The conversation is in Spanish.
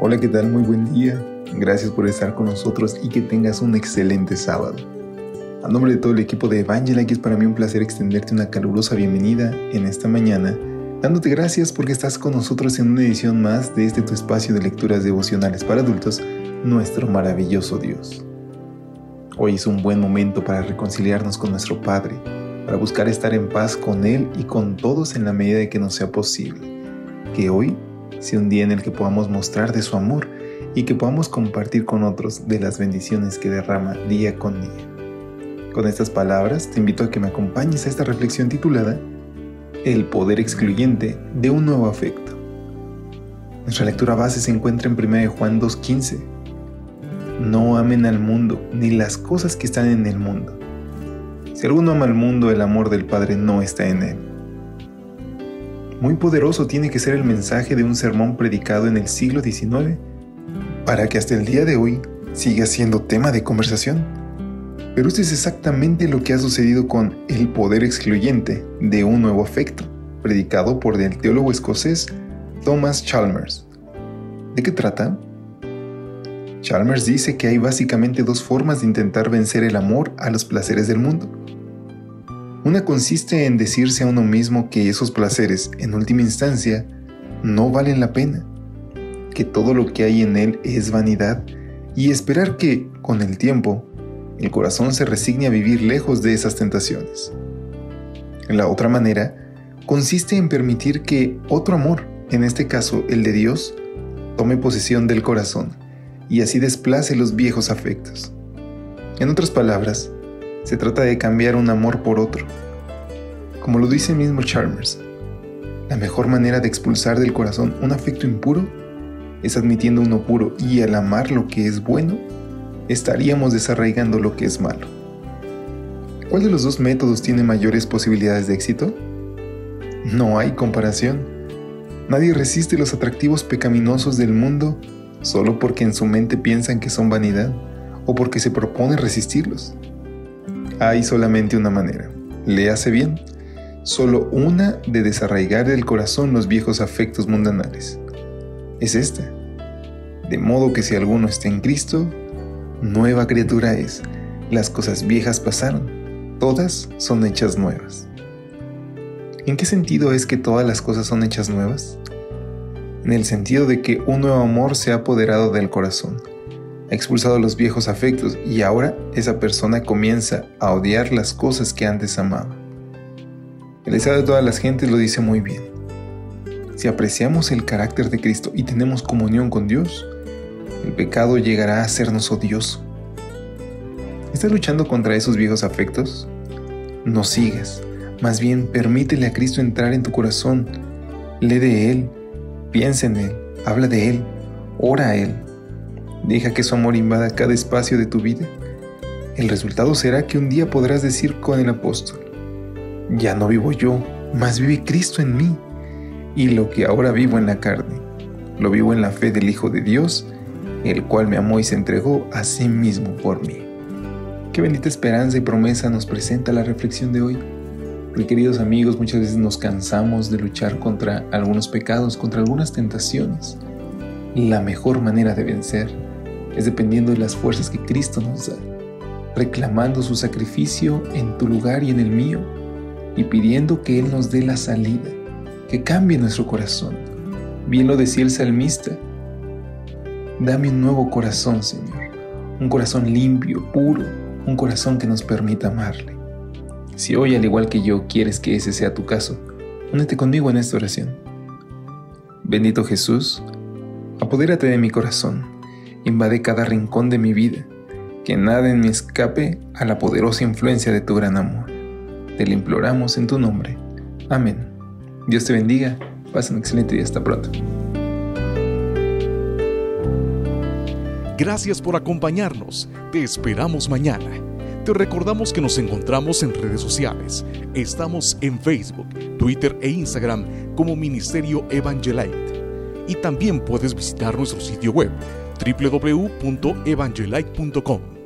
Hola, ¿qué tal? Muy buen día. Gracias por estar con nosotros y que tengas un excelente sábado. A nombre de todo el equipo de Evangela, es para mí un placer extenderte una calurosa bienvenida en esta mañana, dándote gracias porque estás con nosotros en una edición más de este tu espacio de lecturas devocionales para adultos, nuestro maravilloso Dios. Hoy es un buen momento para reconciliarnos con nuestro Padre, para buscar estar en paz con Él y con todos en la medida de que nos sea posible. Que hoy sea un día en el que podamos mostrar de su amor y que podamos compartir con otros de las bendiciones que derrama día con día. Con estas palabras te invito a que me acompañes a esta reflexión titulada El poder excluyente de un nuevo afecto. Nuestra lectura base se encuentra en 1 Juan 2.15. No amen al mundo ni las cosas que están en el mundo. Si alguno ama al mundo, el amor del Padre no está en él. Muy poderoso tiene que ser el mensaje de un sermón predicado en el siglo XIX para que hasta el día de hoy siga siendo tema de conversación. Pero esto es exactamente lo que ha sucedido con el poder excluyente de un nuevo afecto, predicado por el teólogo escocés Thomas Chalmers. ¿De qué trata? Chalmers dice que hay básicamente dos formas de intentar vencer el amor a los placeres del mundo. Una consiste en decirse a uno mismo que esos placeres, en última instancia, no valen la pena, que todo lo que hay en él es vanidad y esperar que, con el tiempo, el corazón se resigne a vivir lejos de esas tentaciones. La otra manera consiste en permitir que otro amor, en este caso el de Dios, tome posesión del corazón y así desplace los viejos afectos. En otras palabras, se trata de cambiar un amor por otro. Como lo dice el mismo Chalmers, la mejor manera de expulsar del corazón un afecto impuro es admitiendo uno puro y al amar lo que es bueno, estaríamos desarraigando lo que es malo. ¿Cuál de los dos métodos tiene mayores posibilidades de éxito? No hay comparación. Nadie resiste los atractivos pecaminosos del mundo solo porque en su mente piensan que son vanidad o porque se propone resistirlos. Hay solamente una manera, léase bien, solo una de desarraigar del corazón los viejos afectos mundanales. Es esta. De modo que si alguno está en Cristo, nueva criatura es. Las cosas viejas pasaron, todas son hechas nuevas. ¿En qué sentido es que todas las cosas son hechas nuevas? En el sentido de que un nuevo amor se ha apoderado del corazón ha expulsado los viejos afectos y ahora esa persona comienza a odiar las cosas que antes amaba. El estado de todas las gentes lo dice muy bien. Si apreciamos el carácter de Cristo y tenemos comunión con Dios, el pecado llegará a sernos odioso. ¿Estás luchando contra esos viejos afectos? No sigas, más bien permítele a Cristo entrar en tu corazón. Lee de Él, piensa en Él, habla de Él, ora a Él Deja que su amor invada cada espacio de tu vida. El resultado será que un día podrás decir con el apóstol, ya no vivo yo, mas vive Cristo en mí. Y lo que ahora vivo en la carne, lo vivo en la fe del Hijo de Dios, el cual me amó y se entregó a sí mismo por mí. Qué bendita esperanza y promesa nos presenta la reflexión de hoy. Porque queridos amigos, muchas veces nos cansamos de luchar contra algunos pecados, contra algunas tentaciones. La mejor manera de vencer es dependiendo de las fuerzas que Cristo nos da, reclamando su sacrificio en tu lugar y en el mío, y pidiendo que Él nos dé la salida, que cambie nuestro corazón. Bien lo decía el salmista, dame un nuevo corazón, Señor, un corazón limpio, puro, un corazón que nos permita amarle. Si hoy, al igual que yo, quieres que ese sea tu caso, únete conmigo en esta oración. Bendito Jesús, apodérate de mi corazón invade cada rincón de mi vida, que nada en mí escape a la poderosa influencia de tu gran amor. Te lo imploramos en tu nombre. Amén. Dios te bendiga. Pasa un excelente día. Hasta pronto. Gracias por acompañarnos. Te esperamos mañana. Te recordamos que nos encontramos en redes sociales. Estamos en Facebook, Twitter e Instagram como Ministerio Evangelite. Y también puedes visitar nuestro sitio web www.evangelite.com